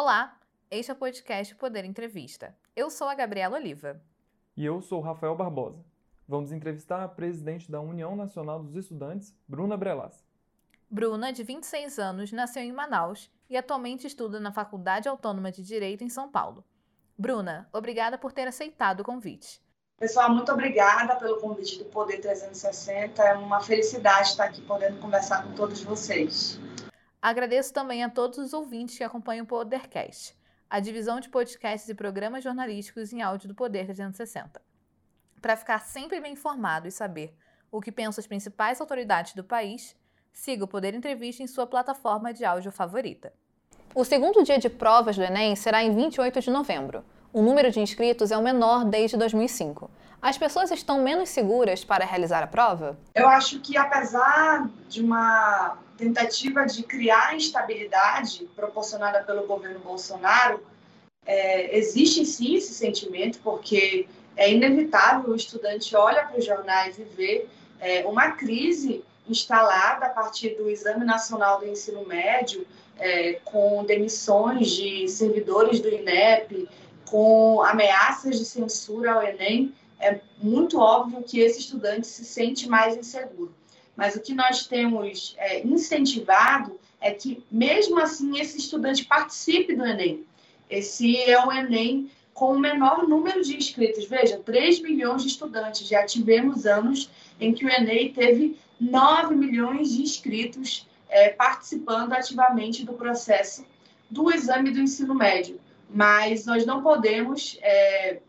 Olá, este é o podcast Poder Entrevista. Eu sou a Gabriela Oliva. E eu sou o Rafael Barbosa. Vamos entrevistar a presidente da União Nacional dos Estudantes, Bruna Brelas. Bruna, de 26 anos, nasceu em Manaus e atualmente estuda na Faculdade Autônoma de Direito em São Paulo. Bruna, obrigada por ter aceitado o convite. Pessoal, muito obrigada pelo convite do Poder 360. É uma felicidade estar aqui podendo conversar com todos vocês. Agradeço também a todos os ouvintes que acompanham o Podercast, a divisão de podcasts e programas jornalísticos em áudio do Poder 360. Para ficar sempre bem informado e saber o que pensam as principais autoridades do país, siga o Poder Entrevista em sua plataforma de áudio favorita. O segundo dia de provas do Enem será em 28 de novembro. O número de inscritos é o menor desde 2005. As pessoas estão menos seguras para realizar a prova? Eu acho que, apesar de uma tentativa de criar instabilidade proporcionada pelo governo Bolsonaro, é, existe sim esse sentimento, porque é inevitável o estudante olha para os jornais e vê é, uma crise instalada a partir do Exame Nacional do Ensino Médio, é, com demissões de servidores do INEP, com ameaças de censura ao Enem, é muito óbvio que esse estudante se sente mais inseguro. Mas o que nós temos é, incentivado é que, mesmo assim, esse estudante participe do Enem. Esse é o Enem com o menor número de inscritos. Veja, 3 milhões de estudantes. Já tivemos anos em que o Enem teve 9 milhões de inscritos é, participando ativamente do processo do exame do ensino médio. Mas nós não podemos é,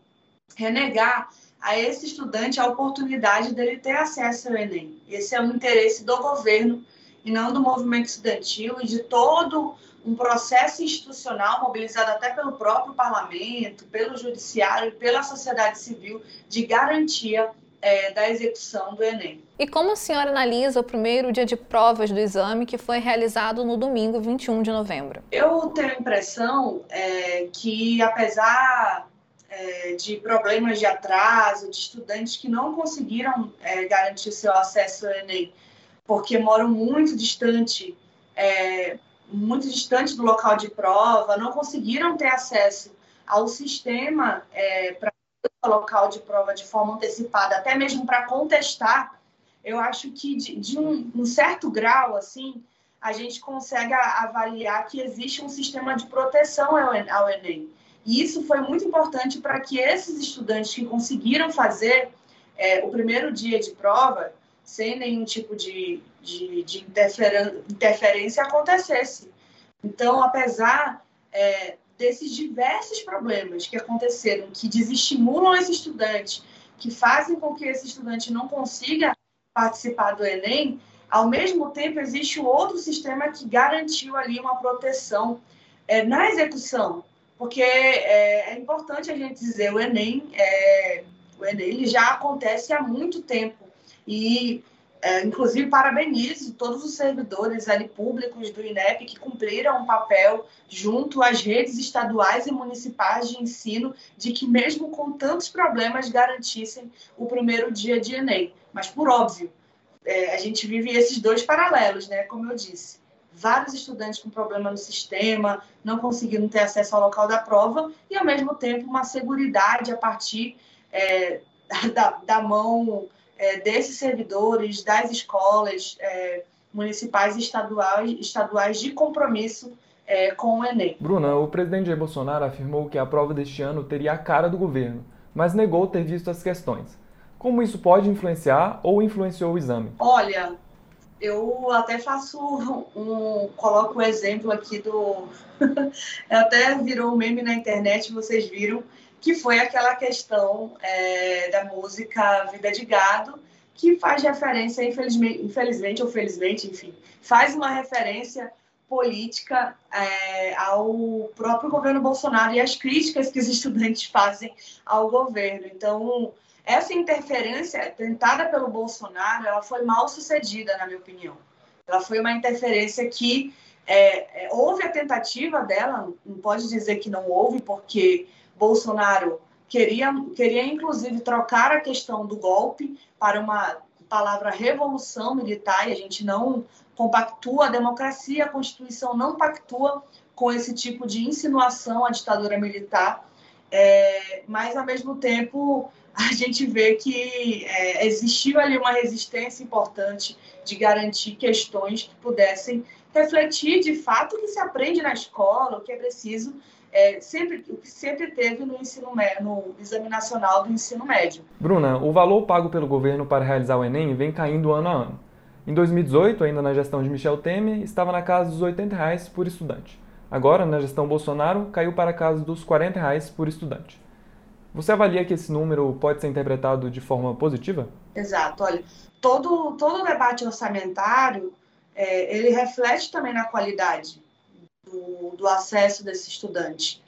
renegar a esse estudante a oportunidade dele ter acesso ao Enem. Esse é um interesse do governo e não do movimento estudantil e de todo um processo institucional mobilizado até pelo próprio parlamento, pelo judiciário e pela sociedade civil de garantia é, da execução do Enem. E como a senhora analisa o primeiro dia de provas do exame que foi realizado no domingo 21 de novembro? Eu tenho a impressão é, que, apesar é, de problemas de atraso, de estudantes que não conseguiram é, garantir seu acesso ao Enem, porque moram muito distante, é, muito distante do local de prova, não conseguiram ter acesso ao sistema é, para o local de prova de forma antecipada, até mesmo para contestar, eu acho que de, de um, um certo grau, assim, a gente consegue avaliar que existe um sistema de proteção ao Enem. E isso foi muito importante para que esses estudantes que conseguiram fazer é, o primeiro dia de prova, sem nenhum tipo de, de, de interferência, acontecesse. Então, apesar é, desses diversos problemas que aconteceram, que desestimulam esse estudante, que fazem com que esse estudante não consiga participar do Enem, ao mesmo tempo existe outro sistema que garantiu ali uma proteção é, na execução porque é, é, importante a gente dizer, o Enem, é, o Enem ele já acontece há muito tempo e, é, inclusive, parabenizo todos os servidores ali públicos do INEP que cumpriram um papel junto às redes estaduais e municipais de ensino de que, mesmo com tantos problemas, garantissem o primeiro dia de Enem. Mas, por óbvio, é, a gente vive esses dois paralelos, né? Como eu disse vários estudantes com problema no sistema, não conseguindo ter acesso ao local da prova, e ao mesmo tempo uma segurança a partir é, da, da, mão é, desses servidores, das escolas é, municipais e estaduais, estaduais de compromisso é, com o Enem. Bruna, o presidente Jair Bolsonaro afirmou que a prova deste ano teria a cara do governo, mas negou ter visto as questões. Como isso pode influenciar ou influenciou o exame? Olha, eu até faço um, coloco o exemplo aqui do, até virou um meme na internet, vocês viram, que foi aquela questão é, da música Vida de Gado, que faz referência, infelizmente, infelizmente ou felizmente, enfim, faz uma referência política é, ao próprio governo Bolsonaro e as críticas que os estudantes fazem ao governo. Então, essa interferência tentada pelo Bolsonaro, ela foi mal sucedida, na minha opinião. Ela foi uma interferência que é, é, houve a tentativa dela, não pode dizer que não houve, porque Bolsonaro queria, queria inclusive trocar a questão do golpe para uma palavra revolução militar, e a gente não compactua, a democracia, a Constituição não pactua com esse tipo de insinuação à ditadura militar, é, mas ao mesmo tempo a gente vê que é, existiu ali uma resistência importante de garantir questões que pudessem refletir de fato o que se aprende na escola, o que é preciso, é, sempre, o que sempre teve no, ensino, no Exame Nacional do Ensino Médio. Bruna, o valor pago pelo governo para realizar o Enem vem caindo ano a ano. Em 2018, ainda na gestão de Michel Temer, estava na casa dos 80 reais por estudante. Agora, na gestão Bolsonaro, caiu para a casa dos 40 reais por estudante. Você avalia que esse número pode ser interpretado de forma positiva? Exato. Olha, todo, todo debate orçamentário, é, ele reflete também na qualidade do, do acesso desse estudante.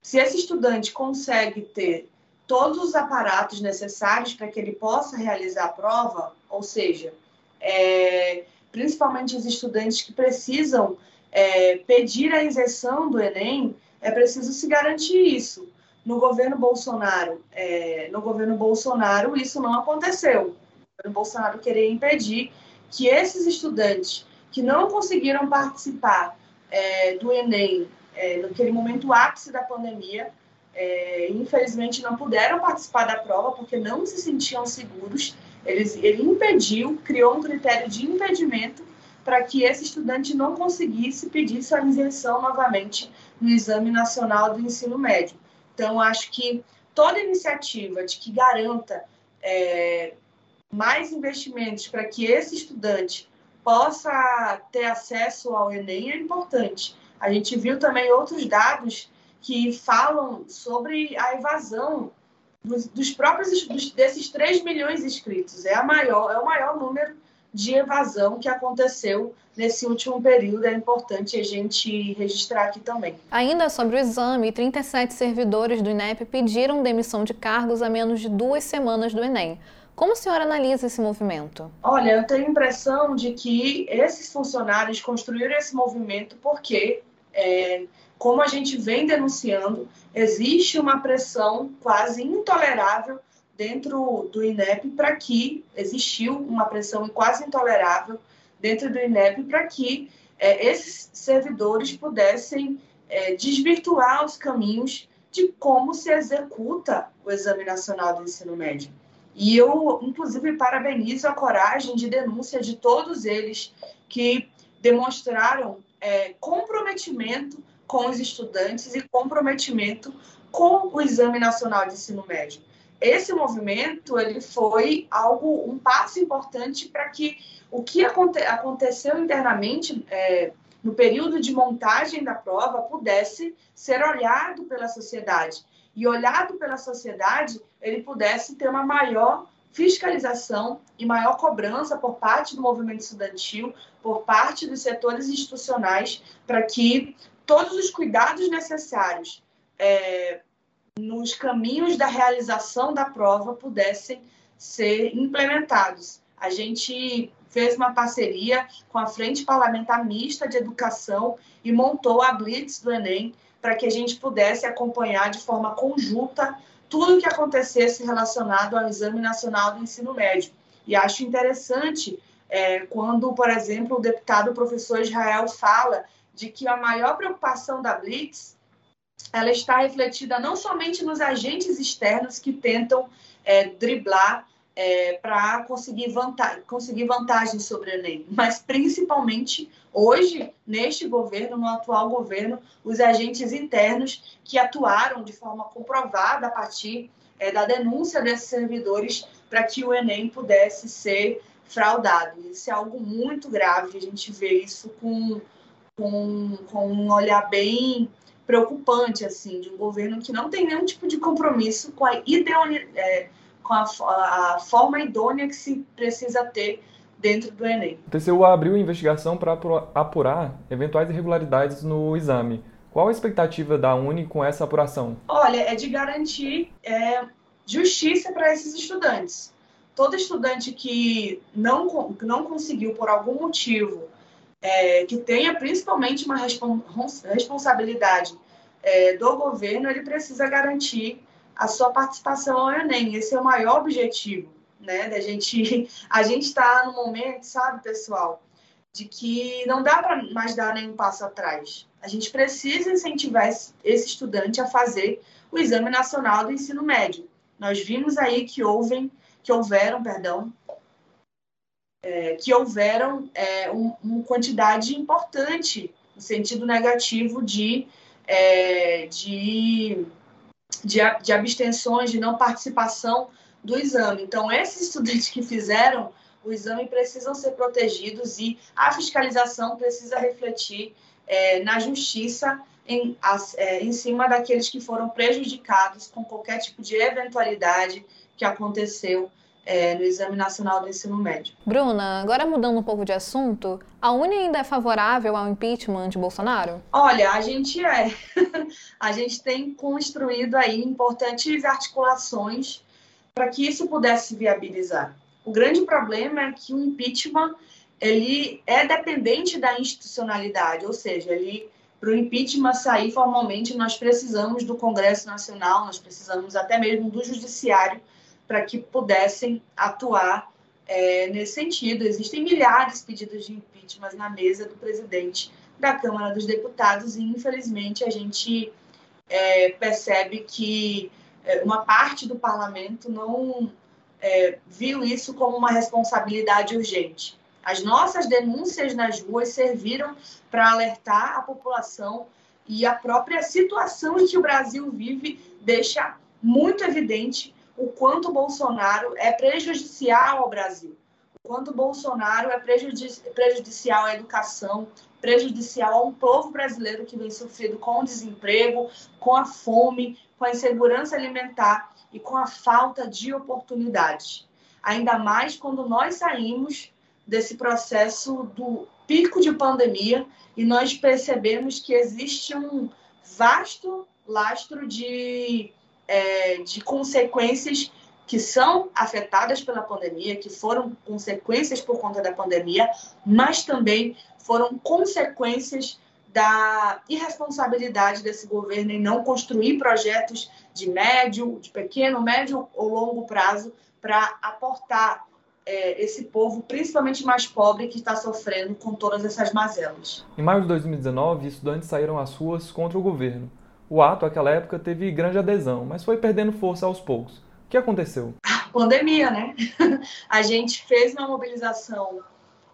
Se esse estudante consegue ter todos os aparatos necessários para que ele possa realizar a prova, ou seja, é, principalmente os estudantes que precisam é, pedir a isenção do Enem, é preciso se garantir isso. No governo Bolsonaro, é, no governo Bolsonaro isso não aconteceu. O Bolsonaro queria impedir que esses estudantes que não conseguiram participar é, do Enem é, naquele momento ápice da pandemia, é, infelizmente não puderam participar da prova porque não se sentiam seguros. Eles, ele impediu, criou um critério de impedimento para que esse estudante não conseguisse pedir sua isenção novamente no Exame Nacional do Ensino Médio. Então, acho que toda iniciativa de que garanta é, mais investimentos para que esse estudante possa ter acesso ao Enem é importante. A gente viu também outros dados que falam sobre a evasão dos, dos próprios dos, desses 3 milhões de inscritos. É, a maior, é o maior número de evasão que aconteceu nesse último período. É importante a gente registrar aqui também. Ainda sobre o exame, 37 servidores do INEP pediram demissão de cargos a menos de duas semanas do Enem. Como a senhora analisa esse movimento? Olha, eu tenho a impressão de que esses funcionários construíram esse movimento porque, é, como a gente vem denunciando, existe uma pressão quase intolerável dentro do INEP para que existiu uma pressão quase intolerável dentro do INEP para que é, esses servidores pudessem é, desvirtuar os caminhos de como se executa o Exame Nacional do Ensino Médio. E eu, inclusive, parabenizo a coragem de denúncia de todos eles que demonstraram é, comprometimento com os estudantes e comprometimento com o Exame Nacional de Ensino Médio. Esse movimento ele foi algo um passo importante para que o que aconte aconteceu internamente é, no período de montagem da prova pudesse ser olhado pela sociedade. E olhado pela sociedade, ele pudesse ter uma maior fiscalização e maior cobrança por parte do movimento estudantil, por parte dos setores institucionais, para que todos os cuidados necessários é, nos caminhos da realização da prova pudessem ser implementados. A gente fez uma parceria com a Frente Parlamentar Mista de Educação e montou a Blitz do Enem, para que a gente pudesse acompanhar de forma conjunta tudo o que acontecesse relacionado ao Exame Nacional do Ensino Médio. E acho interessante é, quando, por exemplo, o deputado professor Israel fala de que a maior preocupação da Blitz ela está refletida não somente nos agentes externos que tentam é, driblar é, para conseguir, vanta conseguir vantagem sobre o Enem, mas principalmente hoje, neste governo, no atual governo, os agentes internos que atuaram de forma comprovada a partir é, da denúncia desses servidores para que o Enem pudesse ser fraudado. Isso é algo muito grave, a gente vê isso com, com, com um olhar bem preocupante, assim, de um governo que não tem nenhum tipo de compromisso com a ideologia. É, com a, a forma idônea que se precisa ter dentro do Enem. O TCU abriu investigação para apurar eventuais irregularidades no exame. Qual a expectativa da Uni com essa apuração? Olha, é de garantir é, justiça para esses estudantes. Todo estudante que não, não conseguiu, por algum motivo, é, que tenha principalmente uma responsabilidade é, do governo, ele precisa garantir a sua participação ao Enem. Esse é o maior objetivo, né? Da gente, a gente está no momento, sabe, pessoal, de que não dá para mais dar nenhum passo atrás. A gente precisa incentivar esse estudante a fazer o Exame Nacional do Ensino Médio. Nós vimos aí que houve, que houveram, perdão, é, que houveram é, um, uma quantidade importante no sentido negativo de, é, de, de, de abstenções, de não participação do exame. Então, esses estudantes que fizeram o exame precisam ser protegidos e a fiscalização precisa refletir é, na justiça em, as, é, em cima daqueles que foram prejudicados com qualquer tipo de eventualidade que aconteceu é, no Exame Nacional do Ensino Médio. Bruna, agora mudando um pouco de assunto, a Uni ainda é favorável ao impeachment de Bolsonaro? Olha, a gente é. a gente tem construído aí importantes articulações para que isso pudesse viabilizar. O grande problema é que o impeachment ele é dependente da institucionalidade, ou seja, ele para o impeachment sair formalmente, nós precisamos do Congresso Nacional, nós precisamos até mesmo do Judiciário para que pudessem atuar é, nesse sentido. Existem milhares de pedidos de impeachment na mesa do presidente da Câmara dos Deputados e, infelizmente, a gente é, percebe que é, uma parte do parlamento não é, viu isso como uma responsabilidade urgente. As nossas denúncias nas ruas serviram para alertar a população e a própria situação em que o Brasil vive deixa muito evidente o quanto Bolsonaro é prejudicial ao Brasil, o quanto Bolsonaro é prejudicial à educação, prejudicial a um povo brasileiro que vem sofrendo com o desemprego, com a fome, com a insegurança alimentar e com a falta de oportunidades. Ainda mais quando nós saímos desse processo do pico de pandemia e nós percebemos que existe um vasto lastro de é, de consequências que são afetadas pela pandemia, que foram consequências por conta da pandemia, mas também foram consequências da irresponsabilidade desse governo em não construir projetos de médio, de pequeno, médio ou longo prazo para aportar é, esse povo, principalmente mais pobre, que está sofrendo com todas essas mazelas. Em maio de 2019, estudantes saíram às ruas contra o governo. O ato, naquela época, teve grande adesão, mas foi perdendo força aos poucos. O que aconteceu? A pandemia, né? A gente fez uma mobilização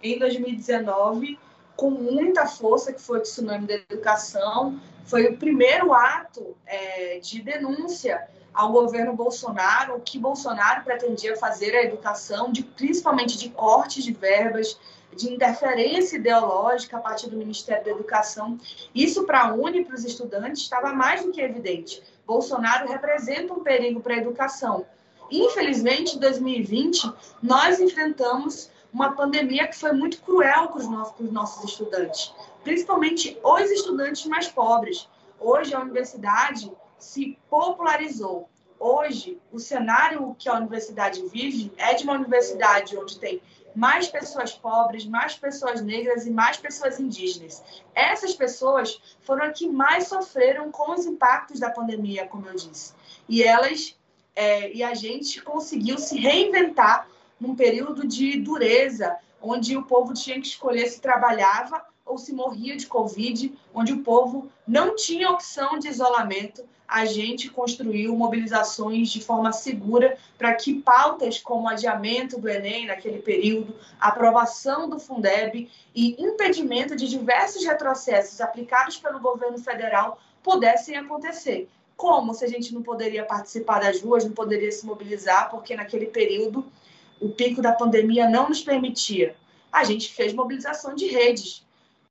em 2019 com muita força, que foi o Tsunami da Educação. Foi o primeiro ato é, de denúncia ao governo Bolsonaro, o que Bolsonaro pretendia fazer a educação, de, principalmente de cortes de verbas, de interferência ideológica a partir do Ministério da Educação. Isso para a Uni, para os estudantes, estava mais do que evidente. Bolsonaro representa um perigo para a educação. Infelizmente, em 2020, nós enfrentamos uma pandemia que foi muito cruel para os nossos, para os nossos estudantes, principalmente os estudantes mais pobres. Hoje, a universidade se popularizou. Hoje, o cenário que a universidade vive é de uma universidade onde tem mais pessoas pobres, mais pessoas negras e mais pessoas indígenas. Essas pessoas foram as que mais sofreram com os impactos da pandemia, como eu disse. E elas é, e a gente conseguiu se reinventar num período de dureza, onde o povo tinha que escolher se trabalhava ou se morria de Covid, onde o povo não tinha opção de isolamento, a gente construiu mobilizações de forma segura para que pautas como adiamento do Enem naquele período, aprovação do Fundeb e impedimento de diversos retrocessos aplicados pelo governo federal pudessem acontecer. Como se a gente não poderia participar das ruas, não poderia se mobilizar, porque naquele período o pico da pandemia não nos permitia. A gente fez mobilização de redes.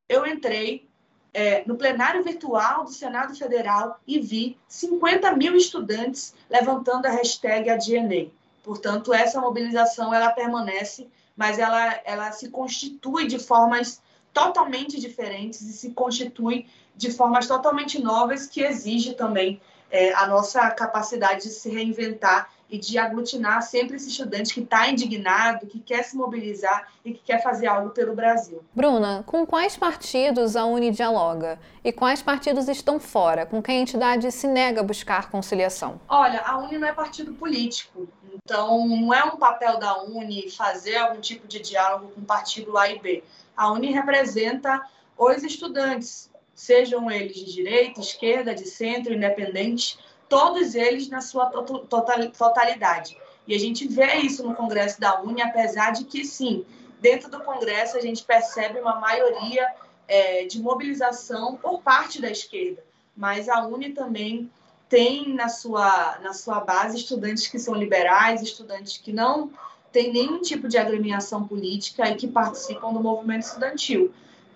Eu entrei é, no plenário virtual do Senado Federal e vi 50 mil estudantes levantando a hashtag ADNA. Portanto, essa mobilização ela permanece, mas ela, ela se constitui de formas totalmente diferentes e se constitui de formas totalmente novas que exige também é, a nossa capacidade de se reinventar e de aglutinar sempre esse estudante que está indignado, que quer se mobilizar e que quer fazer algo pelo Brasil. Bruna, com quais partidos a Uni dialoga? E quais partidos estão fora? Com quem a entidade se nega a buscar conciliação? Olha, a Uni não é partido político, Então, não é um papel da Uni fazer algum tipo de diálogo com o partido A e B. A Uni representa os estudantes, sejam eles de direita, esquerda, de centro, independente, todos eles na sua totalidade. E a gente vê isso no Congresso da Uni, apesar de que, sim, dentro do Congresso a gente percebe uma maioria é, de mobilização por parte da esquerda. Mas a Uni também tem na sua, na sua base estudantes que são liberais, estudantes que não têm nenhum tipo de agremiação política e que participam do movimento estudantil.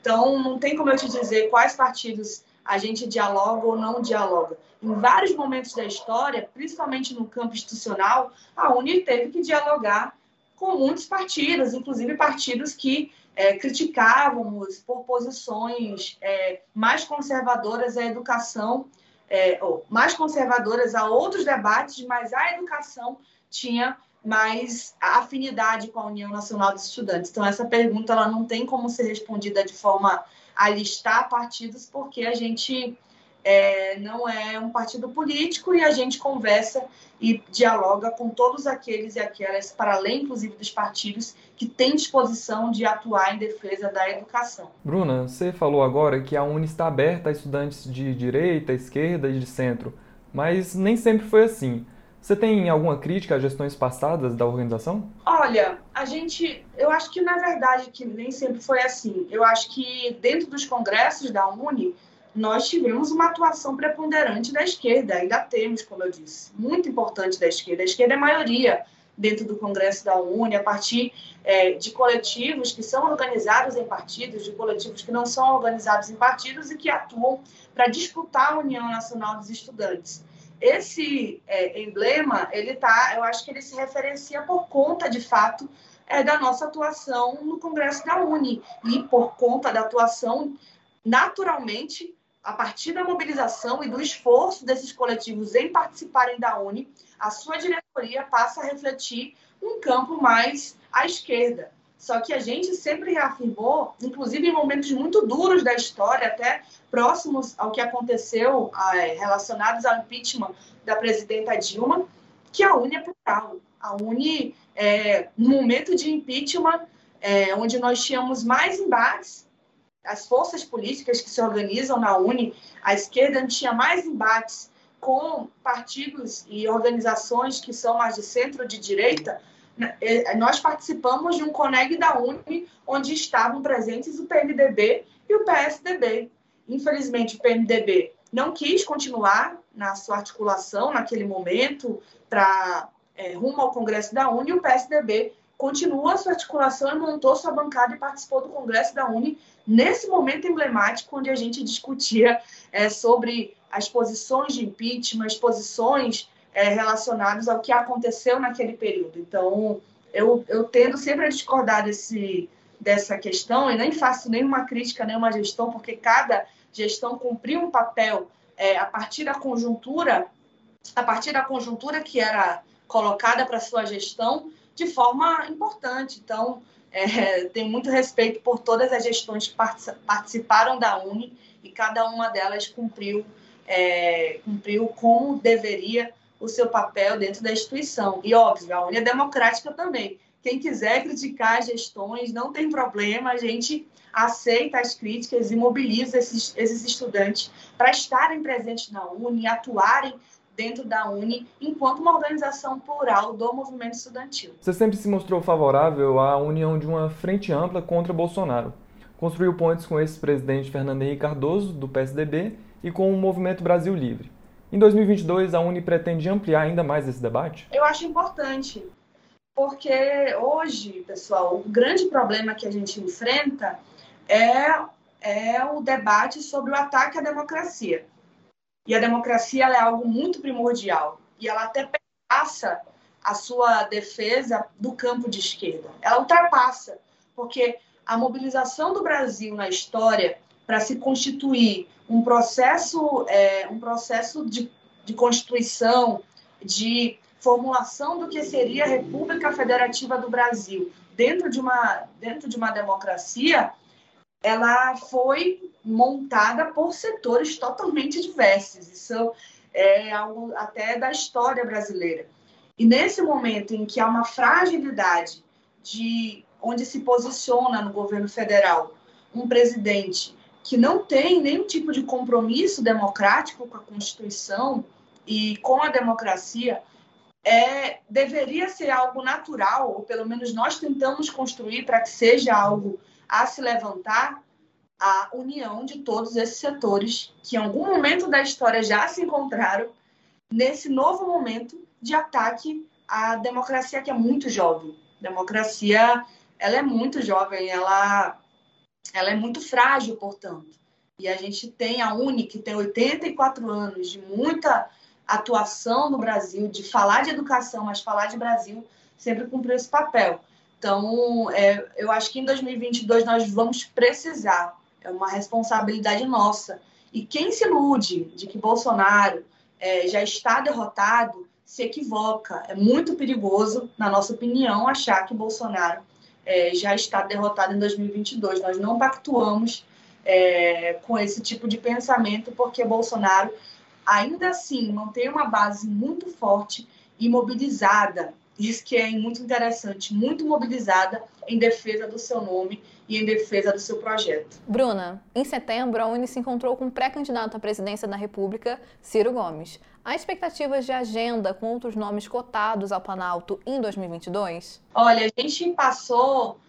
Então, não tem como eu te dizer quais partidos a gente dialoga ou não dialoga. Em vários momentos da história, principalmente no campo institucional, a Uni teve que dialogar com muitos partidos, inclusive partidos que é, criticávamos por posições é, mais conservadoras à educação, é, ou mais conservadoras a outros debates, mas a educação tinha mais afinidade com a União Nacional dos Estudantes. Então, essa pergunta ela não tem como ser respondida de forma a listar partidos, porque a gente é, não é um partido político e a gente conversa e dialoga com todos aqueles e aquelas, para além, inclusive, dos partidos, que têm disposição de atuar em defesa da educação. Bruna, você falou agora que a Uni está aberta a estudantes de direita, esquerda e de centro, mas nem sempre foi assim. Você tem alguma crítica às gestões passadas da organização? Olha, a gente, eu acho que na verdade que nem sempre foi assim. Eu acho que dentro dos congressos da Uni, nós tivemos uma atuação preponderante da esquerda, ainda temos, como eu disse, muito importante da esquerda. A esquerda é maioria dentro do Congresso da Uni, a partir é, de coletivos que são organizados em partidos, de coletivos que não são organizados em partidos e que atuam para disputar a União Nacional dos Estudantes. Esse é, emblema, ele tá, eu acho que ele se referencia por conta, de fato, é, da nossa atuação no Congresso da Uni e por conta da atuação naturalmente a partir da mobilização e do esforço desses coletivos em participarem da Uni, a sua diretoria passa a refletir um campo mais à esquerda. Só que a gente sempre reafirmou, inclusive em momentos muito duros da história, até próximos ao que aconteceu, relacionados ao impeachment da presidenta Dilma, que a Uni é plural. A Uni, é, no momento de impeachment, é, onde nós tínhamos mais embates as forças políticas que se organizam na Uni, a esquerda tinha mais embates com partidos e organizações que são mais de centro de direita, nós participamos de um coneg da Uni, onde estavam presentes o PMDB e o PSDB. Infelizmente, o PMDB não quis continuar na sua articulação naquele momento para é, rumo ao Congresso da Uni, o PSDB continua a sua articulação e montou sua bancada e participou do Congresso da Uni nesse momento emblemático onde a gente discutia é, sobre as posições de impeachment, as posições é, relacionadas ao que aconteceu naquele período. Então, eu, eu tendo sempre a discordar desse, dessa questão e nem faço nenhuma crítica, nenhuma gestão, porque cada gestão cumpriu um papel é, a partir da conjuntura, a partir da conjuntura que era colocada para sua gestão de forma importante. Então, é, tenho muito respeito por todas as gestões que participaram da Uni e cada uma delas cumpriu, é, cumpriu como deveria o seu papel dentro da instituição. E, óbvio, a Uni é democrática também. Quem quiser criticar as gestões, não tem problema, a gente aceita as críticas e mobiliza esses, esses estudantes para estarem presentes na Uni, atuarem dentro da Uni, enquanto uma organização plural do movimento estudantil. Você sempre se mostrou favorável à união de uma frente ampla contra Bolsonaro. Construiu pontes com o ex-presidente Fernando Henrique Cardoso, do PSDB, e com o Movimento Brasil Livre. Em 2022, a Uni pretende ampliar ainda mais esse debate? Eu acho importante, porque hoje, pessoal, o grande problema que a gente enfrenta é, é o debate sobre o ataque à democracia. E a democracia é algo muito primordial. E ela até passa a sua defesa do campo de esquerda. Ela ultrapassa, porque a mobilização do Brasil na história para se constituir um processo, é, um processo de, de constituição, de formulação do que seria a República Federativa do Brasil dentro de uma, dentro de uma democracia, ela foi montada por setores totalmente diversos. Isso é algo até da história brasileira. E nesse momento em que há uma fragilidade de onde se posiciona no governo federal um presidente que não tem nenhum tipo de compromisso democrático com a Constituição e com a democracia, é, deveria ser algo natural, ou pelo menos nós tentamos construir para que seja algo a se levantar, a união de todos esses setores que em algum momento da história já se encontraram nesse novo momento de ataque à democracia que é muito jovem. Democracia, ela é muito jovem, ela ela é muito frágil, portanto. E a gente tem a UNI, que tem 84 anos de muita atuação no Brasil, de falar de educação, mas falar de Brasil sempre cumpriu esse papel. Então, é, eu acho que em 2022 nós vamos precisar, é uma responsabilidade nossa. E quem se ilude de que Bolsonaro é, já está derrotado se equivoca. É muito perigoso, na nossa opinião, achar que Bolsonaro é, já está derrotado em 2022. Nós não pactuamos é, com esse tipo de pensamento, porque Bolsonaro ainda assim mantém uma base muito forte e mobilizada isso que é muito interessante, muito mobilizada em defesa do seu nome e em defesa do seu projeto. Bruna, em setembro, a Uni se encontrou com o pré-candidato à presidência da República, Ciro Gomes. Há expectativas de agenda com outros nomes cotados ao Planalto em 2022? Olha, a gente passou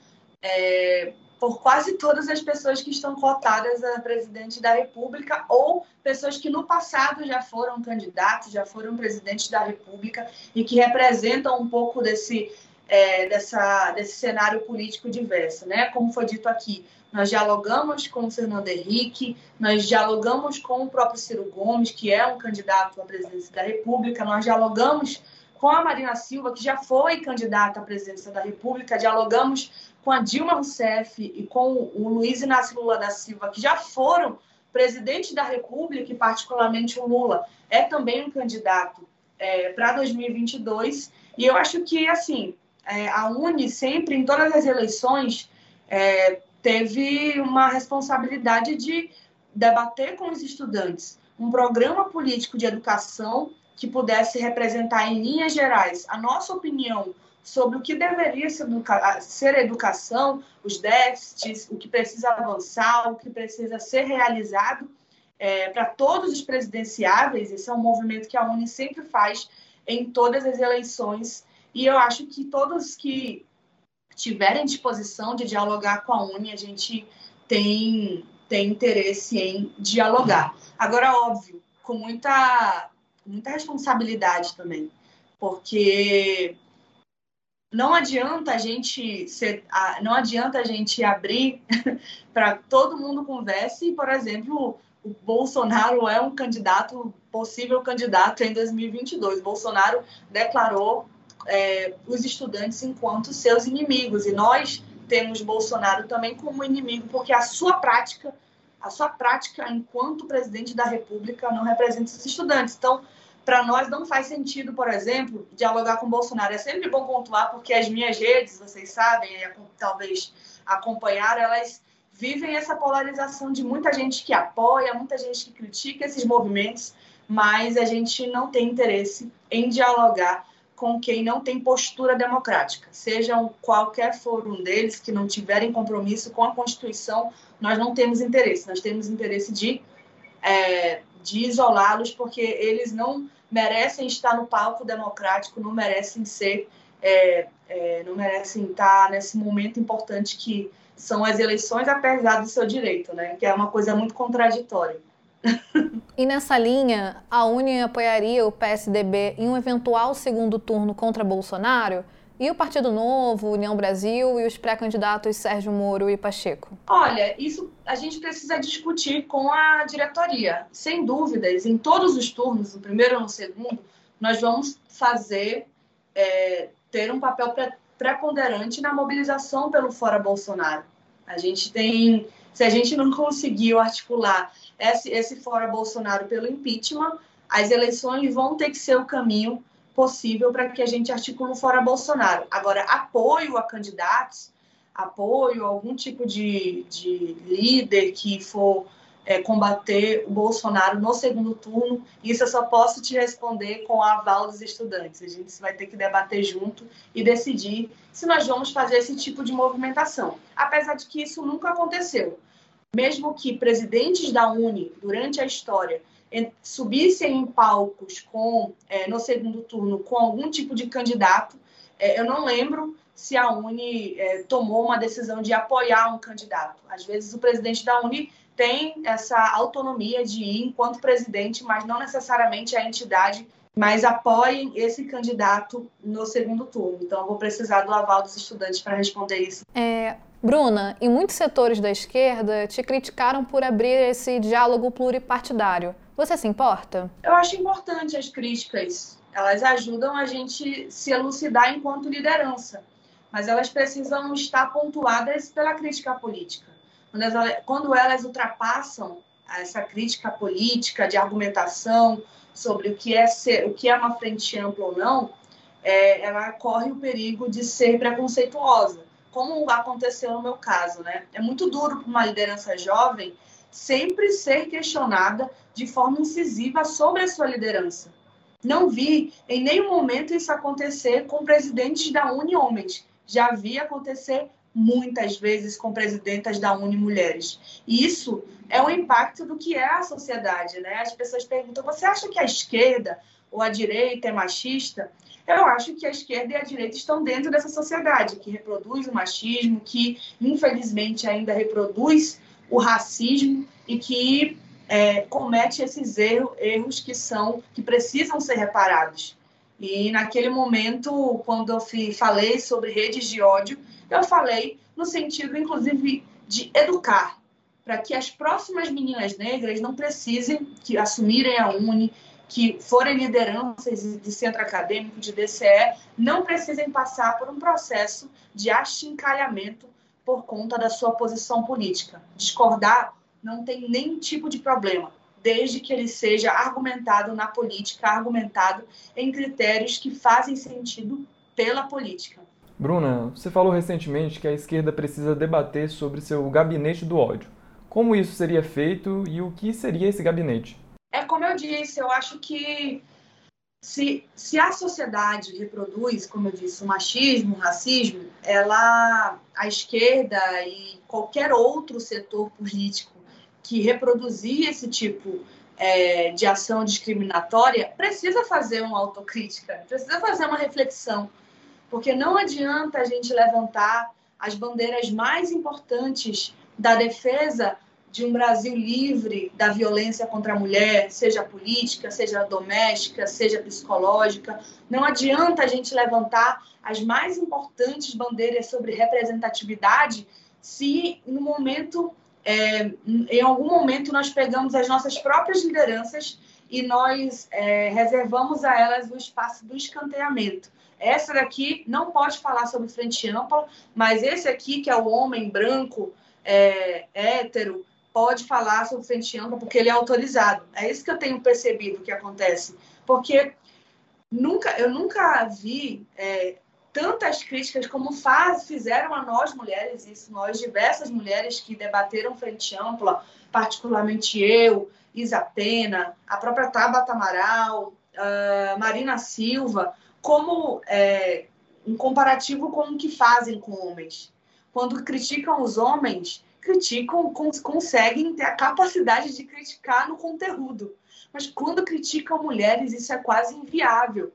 é, por quase todas as pessoas que estão cotadas a presidente da República ou pessoas que no passado já foram candidatos, já foram presidentes da República e que representam um pouco desse, é, dessa, desse cenário político diverso, né? Como foi dito aqui, nós dialogamos com o Fernando Henrique, nós dialogamos com o próprio Ciro Gomes, que é um candidato à presidência da República, nós dialogamos com a Marina Silva, que já foi candidata à presidência da República, dialogamos com a Dilma Rousseff e com o Luiz Inácio Lula da Silva, que já foram presidente da República, e particularmente o Lula, é também um candidato é, para 2022. E eu acho que, assim, é, a Uni sempre, em todas as eleições, é, teve uma responsabilidade de debater com os estudantes um programa político de educação que pudesse representar em linhas gerais a nossa opinião sobre o que deveria ser, educa ser educação, os déficits, o que precisa avançar, o que precisa ser realizado é, para todos os presidenciáveis. Esse é um movimento que a Uni sempre faz em todas as eleições. E eu acho que todos que tiverem disposição de dialogar com a Uni, a gente tem, tem interesse em dialogar. Agora, óbvio, com muita, muita responsabilidade também, porque não adianta a gente ser, não adianta a gente abrir para todo mundo converse por exemplo, o Bolsonaro é um candidato, possível candidato em 2022. Bolsonaro declarou é, os estudantes enquanto seus inimigos e nós temos Bolsonaro também como inimigo porque a sua prática, a sua prática enquanto presidente da República não representa os estudantes. Então, para nós não faz sentido, por exemplo, dialogar com Bolsonaro. É sempre bom pontuar, porque as minhas redes, vocês sabem, talvez acompanhar, elas vivem essa polarização de muita gente que apoia, muita gente que critica esses movimentos, mas a gente não tem interesse em dialogar com quem não tem postura democrática, sejam qualquer for um deles que não tiverem compromisso com a Constituição, nós não temos interesse, nós temos interesse de, é, de isolá-los, porque eles não merecem estar no palco democrático, não merecem ser, é, é, não merecem estar nesse momento importante que são as eleições, apesar do seu direito, né? Que é uma coisa muito contraditória. E nessa linha, a Uni apoiaria o PSDB em um eventual segundo turno contra Bolsonaro? E o Partido Novo, União Brasil e os pré-candidatos Sérgio Moro e Pacheco? Olha, isso a gente precisa discutir com a diretoria. Sem dúvidas, em todos os turnos, no primeiro ou no segundo, nós vamos fazer, é, ter um papel preponderante na mobilização pelo Fora Bolsonaro. A gente tem, se a gente não conseguiu articular esse, esse Fora Bolsonaro pelo impeachment, as eleições vão ter que ser o caminho possível para que a gente articule fora Bolsonaro. Agora, apoio a candidatos, apoio a algum tipo de, de líder que for é, combater o Bolsonaro no segundo turno. Isso eu só posso te responder com o aval dos estudantes. A gente vai ter que debater junto e decidir se nós vamos fazer esse tipo de movimentação. Apesar de que isso nunca aconteceu. Mesmo que presidentes da Uni, durante a história, subissem em palcos com é, no segundo turno com algum tipo de candidato, é, eu não lembro se a Uni é, tomou uma decisão de apoiar um candidato. Às vezes o presidente da Uni tem essa autonomia de ir enquanto presidente, mas não necessariamente a entidade mas apoiem esse candidato no segundo turno. Então, eu vou precisar do aval dos estudantes para responder isso. É, Bruna, e muitos setores da esquerda te criticaram por abrir esse diálogo pluripartidário. Você se importa? Eu acho importante as críticas. Elas ajudam a gente se elucidar enquanto liderança, mas elas precisam estar pontuadas pela crítica política. Quando elas ultrapassam essa crítica política de argumentação sobre o que é ser, o que é uma frente ampla ou não, é, ela corre o perigo de ser preconceituosa, como aconteceu no meu caso, né? É muito duro para uma liderança jovem sempre ser questionada de forma incisiva sobre a sua liderança. Não vi em nenhum momento isso acontecer com presidentes da Uni homens. Já vi acontecer muitas vezes com presidentas da Uni mulheres. E isso é o impacto do que é a sociedade, né? As pessoas perguntam: você acha que a esquerda ou a direita é machista? Eu acho que a esquerda e a direita estão dentro dessa sociedade que reproduz o machismo, que infelizmente ainda reproduz o racismo e que é, comete esses erros, erros que são que precisam ser reparados. E naquele momento, quando eu falei sobre redes de ódio, eu falei no sentido, inclusive, de educar, para que as próximas meninas negras não precisem que assumirem a Uni, que forem lideranças de centro acadêmico, de DCE, não precisem passar por um processo de achincalhamento por conta da sua posição política. Discordar não tem nenhum tipo de problema, desde que ele seja argumentado na política, argumentado em critérios que fazem sentido pela política. Bruna, você falou recentemente que a esquerda precisa debater sobre seu gabinete do ódio. Como isso seria feito e o que seria esse gabinete? É como eu disse, eu acho que se, se a sociedade reproduz, como eu disse, o machismo, o racismo, ela, a esquerda e qualquer outro setor político que reproduzir esse tipo é, de ação discriminatória precisa fazer uma autocrítica, precisa fazer uma reflexão, porque não adianta a gente levantar as bandeiras mais importantes da defesa de um Brasil livre da violência contra a mulher, seja política, seja doméstica, seja psicológica. Não adianta a gente levantar as mais importantes bandeiras sobre representatividade se no momento, é, em algum momento, nós pegamos as nossas próprias lideranças e nós é, reservamos a elas o espaço do escanteamento. Essa daqui não pode falar sobre frente ampla, mas esse aqui, que é o homem branco, é, hétero, pode falar sobre frente ampla porque ele é autorizado. É isso que eu tenho percebido que acontece. Porque nunca, eu nunca vi é, tantas críticas como faz, fizeram a nós mulheres, isso, nós, diversas mulheres que debateram frente ampla, particularmente eu, Isa Pena, a própria Tabata Amaral, Marina Silva, como é, um comparativo com o que fazem com homens. Quando criticam os homens, criticam, cons conseguem ter a capacidade de criticar no conteúdo. Mas quando criticam mulheres, isso é quase inviável.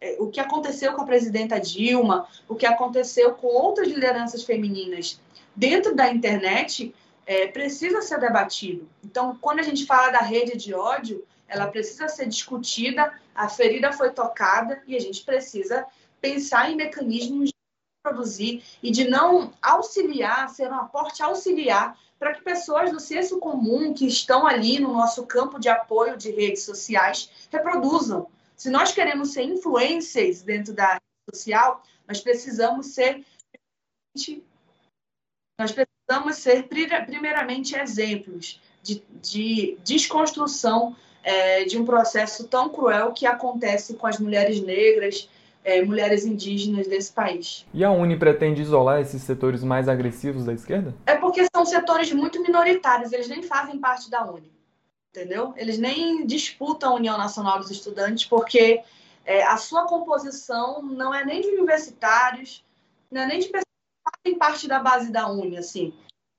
É, o que aconteceu com a presidenta Dilma, o que aconteceu com outras lideranças femininas dentro da internet, é, precisa ser debatido. Então, quando a gente fala da rede de ódio, ela precisa ser discutida, a ferida foi tocada e a gente precisa pensar em mecanismos produzir e de não auxiliar, ser um aporte auxiliar para que pessoas do senso comum que estão ali no nosso campo de apoio de redes sociais reproduzam. Se nós queremos ser influências dentro da rede social, nós precisamos ser nós precisamos ser primeiramente exemplos de, de desconstrução é, de um processo tão cruel que acontece com as mulheres negras, é, mulheres indígenas desse país. E a Uni pretende isolar esses setores mais agressivos da esquerda? É porque são setores muito minoritários, eles nem fazem parte da Uni, entendeu? Eles nem disputam a União Nacional dos Estudantes, porque é, a sua composição não é nem de universitários, não é nem de pessoas que fazem parte da base da Uni, assim.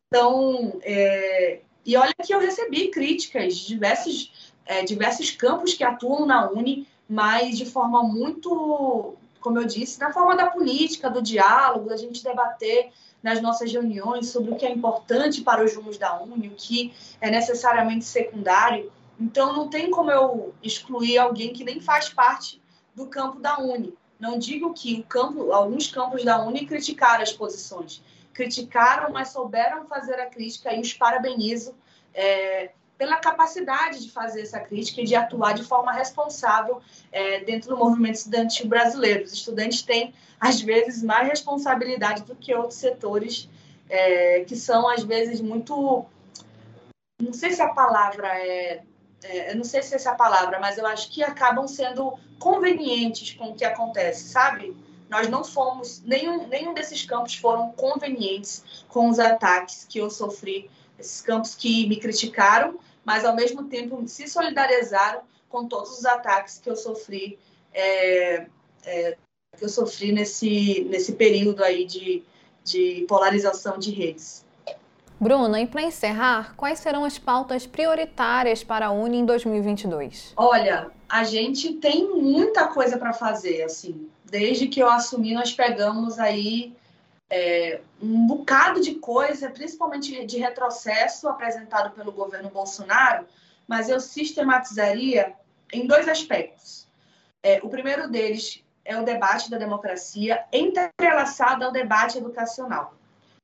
Então, é, e olha que eu recebi críticas de diversos, é, diversos campos que atuam na Uni, mas de forma muito, como eu disse, na forma da política, do diálogo, da gente debater nas nossas reuniões sobre o que é importante para os rumos da Uni, o que é necessariamente secundário. Então, não tem como eu excluir alguém que nem faz parte do campo da Uni. Não digo que campo, alguns campos da Uni criticaram as posições. Criticaram, mas souberam fazer a crítica e os parabenizo é, pela capacidade de fazer essa crítica e de atuar de forma responsável é, dentro do movimento estudantil brasileiro. Os estudantes têm, às vezes, mais responsabilidade do que outros setores é, que são, às vezes, muito. Não sei se a palavra é, é. Eu não sei se é essa a palavra, mas eu acho que acabam sendo convenientes com o que acontece, sabe? Nós não fomos, nenhum, nenhum desses campos foram convenientes com os ataques que eu sofri esses campos que me criticaram, mas ao mesmo tempo se solidarizaram com todos os ataques que eu sofri, é, é, que eu sofri nesse, nesse período aí de, de polarização de redes. Bruna, e para encerrar, quais serão as pautas prioritárias para a Uni em 2022? Olha, a gente tem muita coisa para fazer, assim. Desde que eu assumi, nós pegamos aí é, um bocado de coisa, principalmente de retrocesso apresentado pelo governo Bolsonaro, mas eu sistematizaria em dois aspectos. É, o primeiro deles é o debate da democracia entrelaçado ao debate educacional.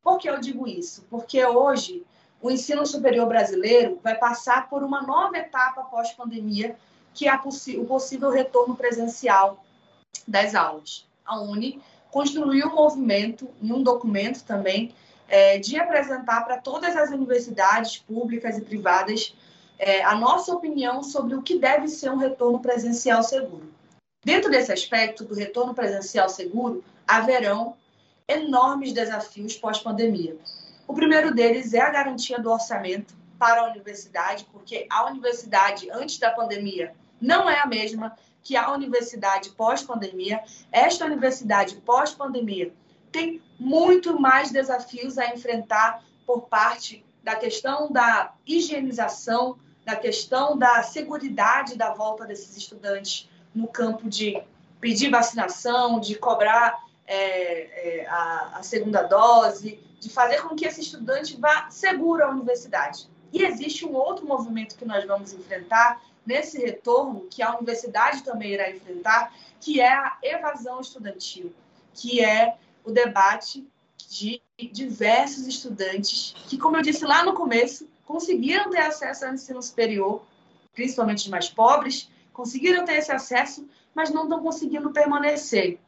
Por que eu digo isso? Porque hoje o ensino superior brasileiro vai passar por uma nova etapa pós-pandemia, que é o possível retorno presencial das aulas. A Uni construiu um movimento, em um documento também, é, de apresentar para todas as universidades públicas e privadas é, a nossa opinião sobre o que deve ser um retorno presencial seguro. Dentro desse aspecto do retorno presencial seguro, haverão enormes desafios pós-pandemia. O primeiro deles é a garantia do orçamento para a universidade, porque a universidade, antes da pandemia, não é a mesma que a universidade pós-pandemia, esta universidade pós-pandemia, tem muito mais desafios a enfrentar por parte da questão da higienização, da questão da segurança da volta desses estudantes no campo de pedir vacinação, de cobrar é, é, a, a segunda dose, de fazer com que esse estudante vá seguro à universidade. E existe um outro movimento que nós vamos enfrentar, nesse retorno que a universidade também irá enfrentar, que é a evasão estudantil, que é o debate de diversos estudantes que, como eu disse lá no começo, conseguiram ter acesso ao ensino superior, principalmente os mais pobres, conseguiram ter esse acesso, mas não estão conseguindo permanecer.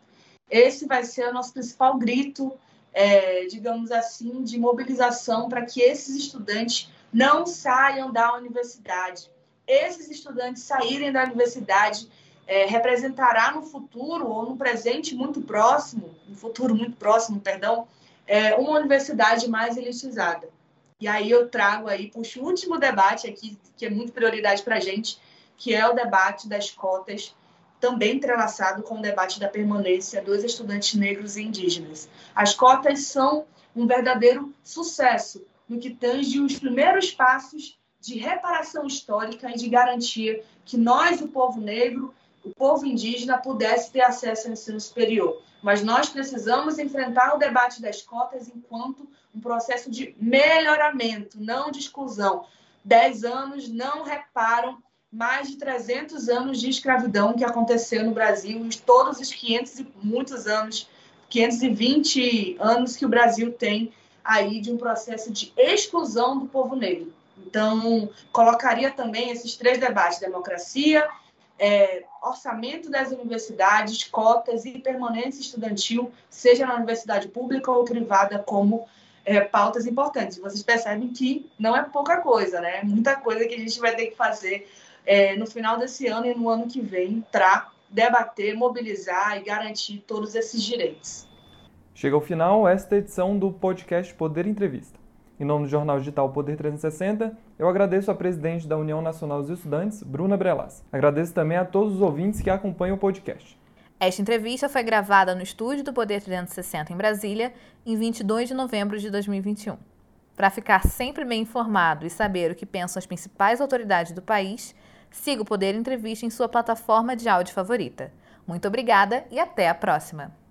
Esse vai ser o nosso principal grito, é, digamos assim, de mobilização para que esses estudantes não saiam da universidade, esses estudantes saírem da universidade é, representará no futuro ou no presente muito próximo, no futuro muito próximo, perdão, é, uma universidade mais elitizada. E aí eu trago aí, puxo o último debate aqui, que é muito prioridade para a gente, que é o debate das cotas, também entrelaçado com o debate da permanência dos estudantes negros e indígenas. As cotas são um verdadeiro sucesso no que tange os primeiros passos de reparação histórica e de garantia que nós, o povo negro, o povo indígena, pudesse ter acesso ao ensino superior. Mas nós precisamos enfrentar o debate das cotas enquanto um processo de melhoramento, não de exclusão. Dez anos não reparam mais de 300 anos de escravidão que aconteceu no Brasil, todos os 500 e muitos anos, 520 anos que o Brasil tem aí de um processo de exclusão do povo negro. Então, colocaria também esses três debates: democracia, é, orçamento das universidades, cotas e permanência estudantil, seja na universidade pública ou privada, como é, pautas importantes. Vocês percebem que não é pouca coisa, né? Muita coisa que a gente vai ter que fazer é, no final desse ano e no ano que vem para debater, mobilizar e garantir todos esses direitos. Chega ao final esta edição do podcast Poder Entrevista. Em nome do jornal digital Poder 360, eu agradeço a presidente da União Nacional dos Estudantes, Bruna Brelas. Agradeço também a todos os ouvintes que acompanham o podcast. Esta entrevista foi gravada no estúdio do Poder 360 em Brasília, em 22 de novembro de 2021. Para ficar sempre bem informado e saber o que pensam as principais autoridades do país, siga o Poder Entrevista em sua plataforma de áudio favorita. Muito obrigada e até a próxima!